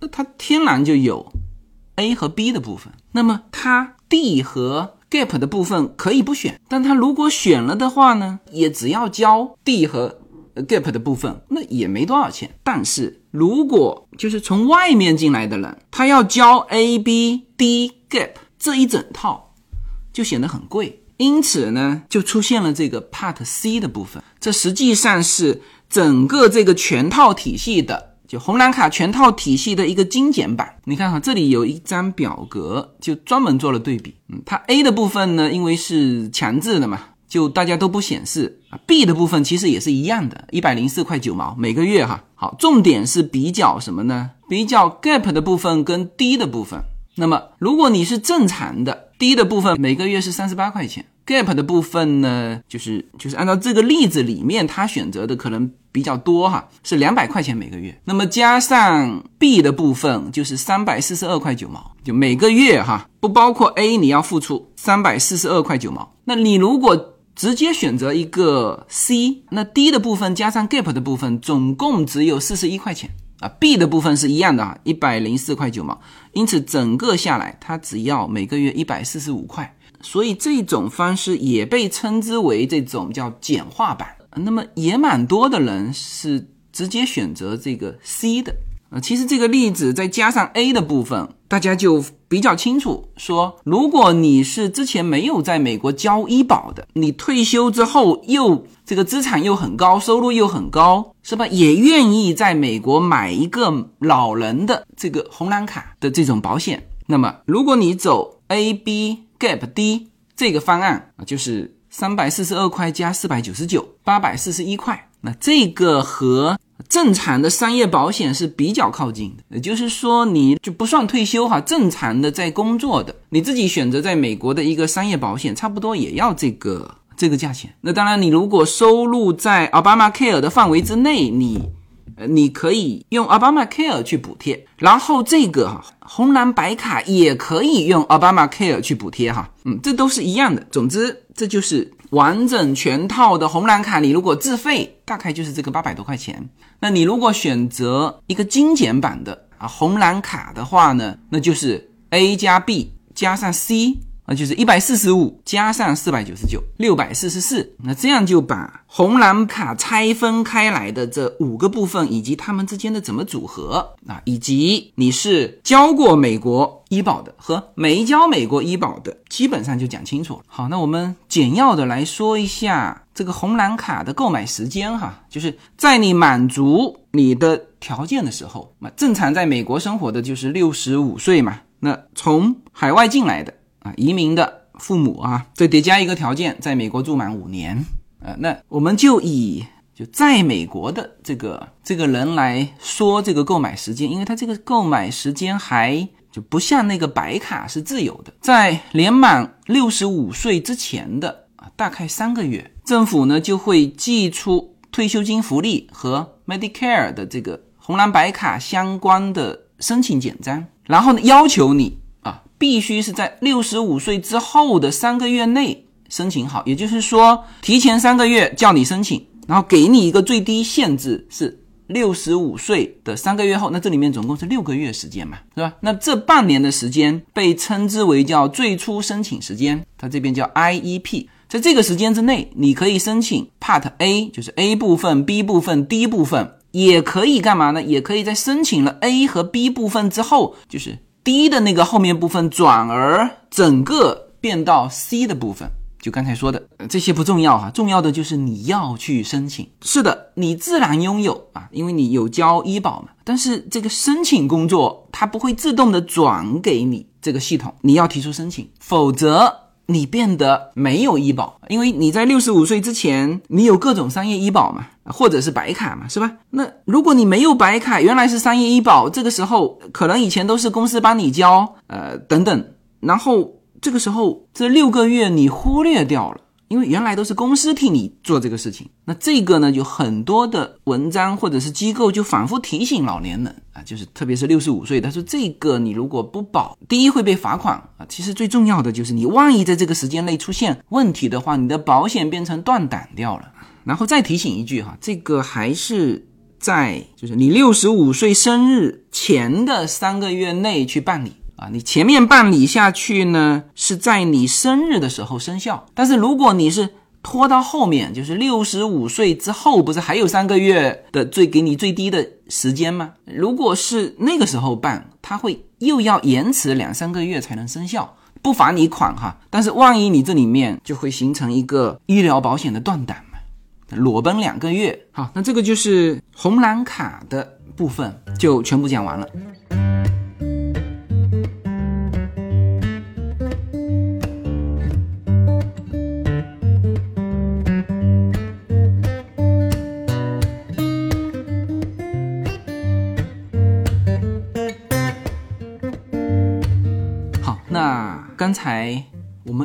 S1: 那他天然就有 A 和 B 的部分。那么他 D 和 Gap 的部分可以不选，但他如果选了的话呢，也只要交 D 和。Gap 的部分那也没多少钱，但是如果就是从外面进来的人，他要交 A、B、D gap 这一整套，就显得很贵。因此呢，就出现了这个 Part C 的部分，这实际上是整个这个全套体系的，就红蓝卡全套体系的一个精简版。你看哈，这里有一张表格，就专门做了对比。嗯，它 A 的部分呢，因为是强制的嘛。就大家都不显示啊，B 的部分其实也是一样的，一百零四块九毛每个月哈。好，重点是比较什么呢？比较 Gap 的部分跟 D 的部分。那么如果你是正常的，D 的部分每个月是三十八块钱，Gap 的部分呢，就是就是按照这个例子里面他选择的可能比较多哈，是两百块钱每个月。那么加上 B 的部分就是三百四十二块九毛，就每个月哈，不包括 A 你要付出三百四十二块九毛。那你如果直接选择一个 C，那 D 的部分加上 Gap 的部分，总共只有四十一块钱啊。B 的部分是一样的啊，一百零四块九毛。因此整个下来，它只要每个月一百四十五块。所以这种方式也被称之为这种叫简化版。那么也蛮多的人是直接选择这个 C 的啊。其实这个例子再加上 A 的部分，大家就比较清楚，说如果你是之前没有在美国交医保的，你退休之后又这个资产又很高，收入又很高，是吧？也愿意在美国买一个老人的这个红蓝卡的这种保险，那么如果你走 A、B、Gap、D 这个方案啊，就是三百四十二块加四百九十九，八百四十一块，那这个和。正常的商业保险是比较靠近的，也就是说，你就不算退休哈，正常的在工作的，你自己选择在美国的一个商业保险，差不多也要这个这个价钱。那当然，你如果收入在 Obama Care 的范围之内，你呃，你可以用 Obama Care 去补贴，然后这个哈红蓝白卡也可以用 Obama Care 去补贴哈，嗯，这都是一样的。总之，这就是完整全套的红蓝卡，你如果自费，大概就是这个八百多块钱。那你如果选择一个精简版的啊红蓝卡的话呢，那就是 A 加 B 加上 C。那就是一百四十五加上四百九十九，六百四十四。那这样就把红蓝卡拆分开来的这五个部分，以及它们之间的怎么组合啊，以及你是交过美国医保的和没交美国医保的，基本上就讲清楚了。好，那我们简要的来说一下这个红蓝卡的购买时间哈，就是在你满足你的条件的时候，那正常在美国生活的就是六十五岁嘛。那从海外进来的。啊移民的父母啊，再叠加一个条件，在美国住满五年，呃，那我们就以就在美国的这个这个人来说这个购买时间，因为他这个购买时间还就不像那个白卡是自由的，在年满六十五岁之前的啊，大概三个月，政府呢就会寄出退休金福利和 Medicare 的这个红蓝白卡相关的申请简章，然后呢要求你。必须是在六十五岁之后的三个月内申请好，也就是说，提前三个月叫你申请，然后给你一个最低限制是六十五岁的三个月后，那这里面总共是六个月时间嘛，是吧？那这半年的时间被称之为叫最初申请时间，它这边叫 IEP，在这个时间之内，你可以申请 Part A，就是 A 部分、B 部分、D 部分，也可以干嘛呢？也可以在申请了 A 和 B 部分之后，就是。D 的那个后面部分转而整个变到 C 的部分，就刚才说的这些不重要哈，重要的就是你要去申请。是的，你自然拥有啊，因为你有交医保嘛。但是这个申请工作它不会自动的转给你这个系统，你要提出申请，否则。你变得没有医保，因为你在六十五岁之前，你有各种商业医保嘛，或者是白卡嘛，是吧？那如果你没有白卡，原来是商业医保，这个时候可能以前都是公司帮你交，呃，等等，然后这个时候这六个月你忽略掉了。因为原来都是公司替你做这个事情，那这个呢，就很多的文章或者是机构就反复提醒老年人啊，就是特别是六十五岁，他说这个你如果不保，第一会被罚款啊，其实最重要的就是你万一在这个时间内出现问题的话，你的保险变成断档掉了。然后再提醒一句哈，这个还是在就是你六十五岁生日前的三个月内去办理。啊，你前面办理下去呢，是在你生日的时候生效。但是如果你是拖到后面，就是六十五岁之后，不是还有三个月的最给你最低的时间吗？如果是那个时候办，他会又要延迟两三个月才能生效，不罚你款哈。但是万一你这里面就会形成一个医疗保险的断档嘛，裸奔两个月。好，那这个就是红蓝卡的部分就全部讲完了。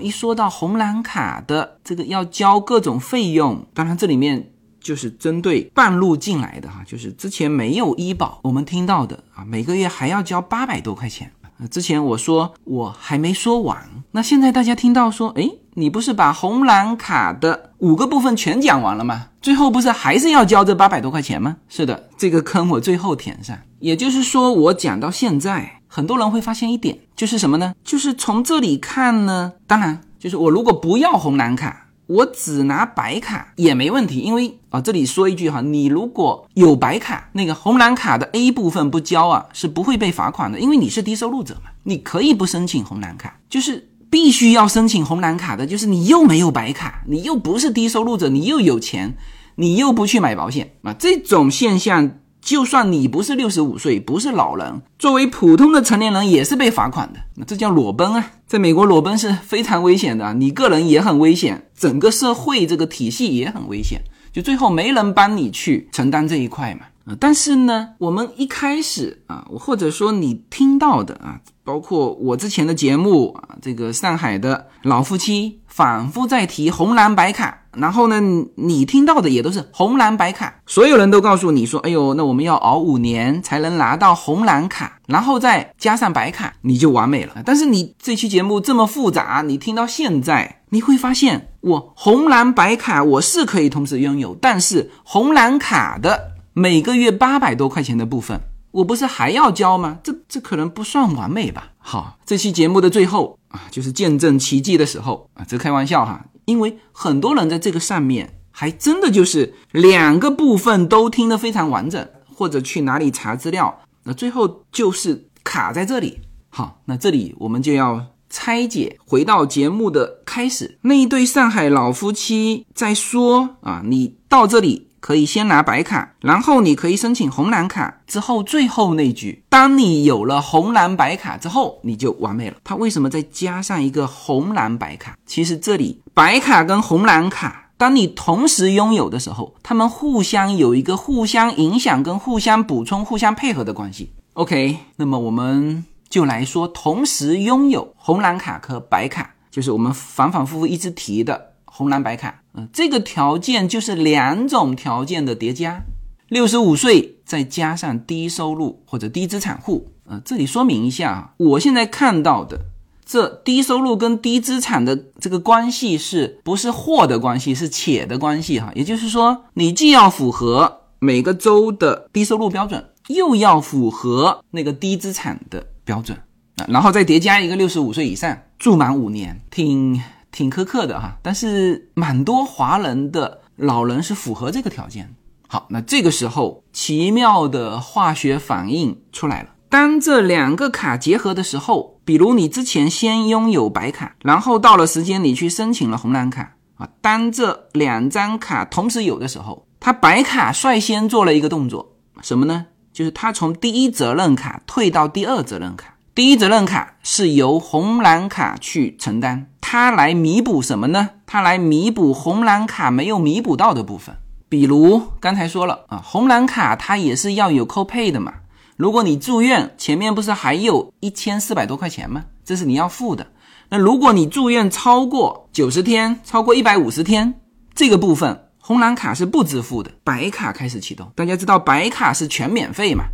S1: 一说到红蓝卡的这个要交各种费用，当然这里面就是针对半路进来的哈，就是之前没有医保，我们听到的啊，每个月还要交八百多块钱。之前我说我还没说完，那现在大家听到说，哎，你不是把红蓝卡的五个部分全讲完了吗？最后不是还是要交这八百多块钱吗？是的，这个坑我最后填上。也就是说，我讲到现在。很多人会发现一点，就是什么呢？就是从这里看呢，当然就是我如果不要红蓝卡，我只拿白卡也没问题，因为啊，这里说一句哈，你如果有白卡，那个红蓝卡的 A 部分不交啊，是不会被罚款的，因为你是低收入者嘛，你可以不申请红蓝卡，就是必须要申请红蓝卡的，就是你又没有白卡，你又不是低收入者，你又有钱，你又不去买保险啊，这种现象。就算你不是六十五岁，不是老人，作为普通的成年人也是被罚款的。那这叫裸奔啊！在美国裸奔是非常危险的，你个人也很危险，整个社会这个体系也很危险。就最后没人帮你去承担这一块嘛。啊，但是呢，我们一开始啊，或者说你听到的啊，包括我之前的节目啊，这个上海的老夫妻反复在提红蓝白卡。然后呢，你听到的也都是红蓝白卡，所有人都告诉你说：“哎呦，那我们要熬五年才能拿到红蓝卡，然后再加上白卡，你就完美了。”但是你这期节目这么复杂，你听到现在，你会发现，我红蓝白卡我是可以同时拥有，但是红蓝卡的每个月八百多块钱的部分，我不是还要交吗？这这可能不算完美吧？好，这期节目的最后啊，就是见证奇迹的时候啊，这开玩笑哈。因为很多人在这个上面还真的就是两个部分都听得非常完整，或者去哪里查资料，那最后就是卡在这里。好，那这里我们就要拆解，回到节目的开始，那一对上海老夫妻在说啊，你到这里。可以先拿白卡，然后你可以申请红蓝卡。之后最后那句，当你有了红蓝白卡之后，你就完美了。他为什么再加上一个红蓝白卡？其实这里白卡跟红蓝卡，当你同时拥有的时候，他们互相有一个互相影响、跟互相补充、互相配合的关系。OK，那么我们就来说，同时拥有红蓝卡和白卡，就是我们反反复复一直提的。红蓝白卡，嗯，这个条件就是两种条件的叠加，六十五岁再加上低收入或者低资产户，呃，这里说明一下啊，我现在看到的这低收入跟低资产的这个关系是不是或的关系，是且的关系哈，也就是说，你既要符合每个州的低收入标准，又要符合那个低资产的标准啊，然后再叠加一个六十五岁以上住满五年，听。挺苛刻的哈，但是蛮多华人的老人是符合这个条件。好，那这个时候奇妙的化学反应出来了。当这两个卡结合的时候，比如你之前先拥有白卡，然后到了时间你去申请了红蓝卡啊，当这两张卡同时有的时候，他白卡率先做了一个动作，什么呢？就是他从第一责任卡退到第二责任卡，第一责任卡是由红蓝卡去承担。它来弥补什么呢？它来弥补红蓝卡没有弥补到的部分，比如刚才说了啊，红蓝卡它也是要有 copay 的嘛。如果你住院，前面不是还有一千四百多块钱吗？这是你要付的。那如果你住院超过九十天，超过一百五十天，这个部分红蓝卡是不支付的，白卡开始启动。大家知道白卡是全免费嘛？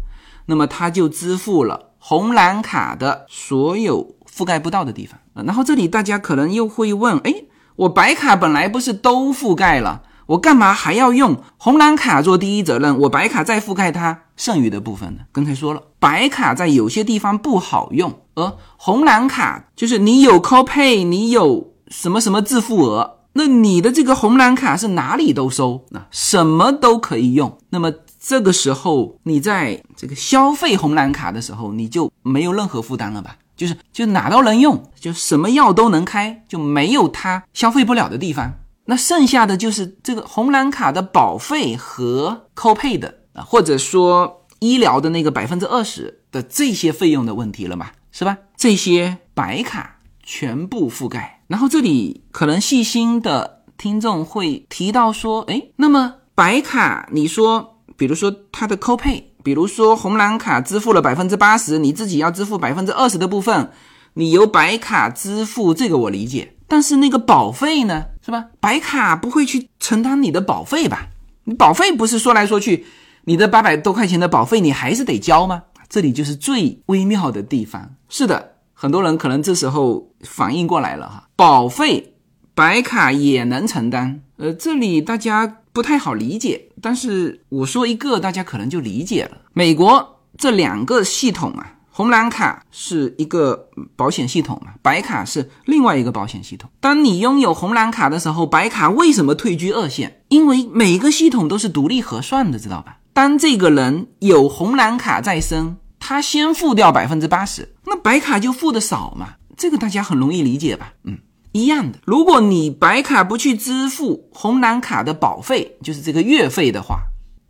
S1: 那么它就支付了红蓝卡的所有。覆盖不到的地方，然后这里大家可能又会问：哎，我白卡本来不是都覆盖了，我干嘛还要用红蓝卡做第一责任？我白卡再覆盖它剩余的部分呢？刚才说了，白卡在有些地方不好用，而红蓝卡就是你有 copay，你有什么什么自付额，那你的这个红蓝卡是哪里都收，那什么都可以用。那么这个时候你在这个消费红蓝卡的时候，你就没有任何负担了吧？就是就哪都能用，就什么药都能开，就没有它消费不了的地方。那剩下的就是这个红蓝卡的保费和扣配的啊，或者说医疗的那个百分之二十的这些费用的问题了嘛，是吧？这些白卡全部覆盖。然后这里可能细心的听众会提到说，哎，那么白卡，你说，比如说它的 copy。比如说红蓝卡支付了百分之八十，你自己要支付百分之二十的部分，你由白卡支付，这个我理解。但是那个保费呢，是吧？白卡不会去承担你的保费吧？你保费不是说来说去，你的八百多块钱的保费你还是得交吗？这里就是最微妙的地方。是的，很多人可能这时候反应过来了哈，保费白卡也能承担。呃，这里大家。不太好理解，但是我说一个，大家可能就理解了。美国这两个系统啊，红蓝卡是一个保险系统嘛，白卡是另外一个保险系统。当你拥有红蓝卡的时候，白卡为什么退居二线？因为每个系统都是独立核算的，知道吧？当这个人有红蓝卡在身，他先付掉百分之八十，那白卡就付的少嘛，这个大家很容易理解吧？嗯，一样的。如果你白卡不去支付红蓝卡的保费，就是这个月费的话，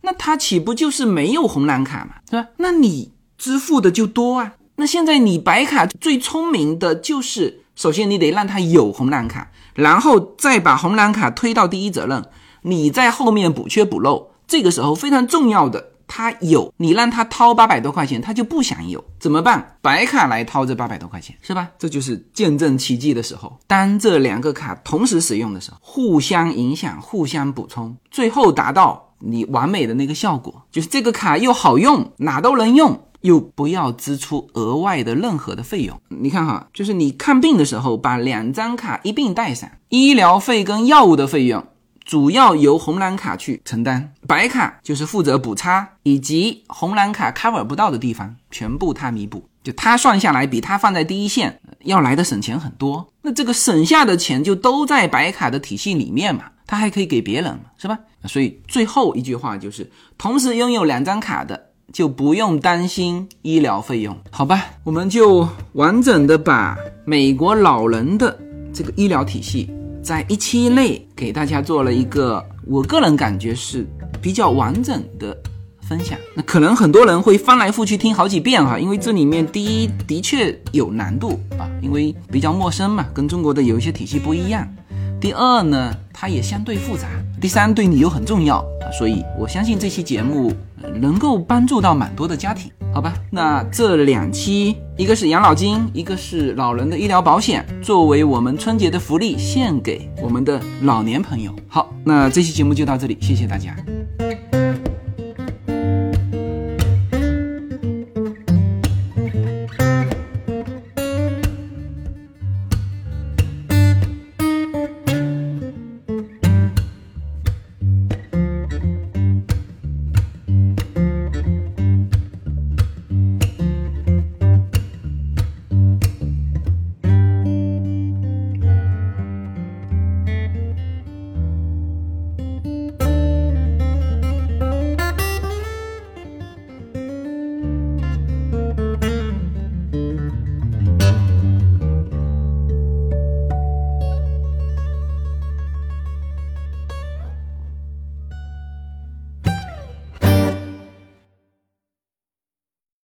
S1: 那他岂不就是没有红蓝卡嘛，是吧？那你支付的就多啊。那现在你白卡最聪明的就是，首先你得让他有红蓝卡，然后再把红蓝卡推到第一责任，你在后面补缺补漏。这个时候非常重要的，他有你让他掏八百多块钱，他就不想有，怎么办？白卡来掏这八百多块钱，是吧？这就是见证奇迹的时候。当这两个卡同时使用的时候，互相影响，互相补充，最后达到你完美的那个效果，就是这个卡又好用，哪都能用，又不要支出额外的任何的费用。你看哈，就是你看病的时候，把两张卡一并带上，医疗费跟药物的费用。主要由红蓝卡去承担，白卡就是负责补差以及红蓝卡 cover 不到的地方，全部他弥补。就他算下来，比他放在第一线要来的省钱很多。那这个省下的钱就都在白卡的体系里面嘛，他还可以给别人，是吧？所以最后一句话就是，同时拥有两张卡的就不用担心医疗费用，好吧？我们就完整的把美国老人的这个医疗体系。在一期内给大家做了一个，我个人感觉是比较完整的分享。那可能很多人会翻来覆去听好几遍哈，因为这里面第一的确有难度啊，因为比较陌生嘛，跟中国的有一些体系不一样。第二呢，它也相对复杂。第三，对你又很重要啊，所以我相信这期节目能够帮助到蛮多的家庭。好吧，那这两期，一个是养老金，一个是老人的医疗保险，作为我们春节的福利，献给我们的老年朋友。好，那这期节目就到这里，谢谢大家。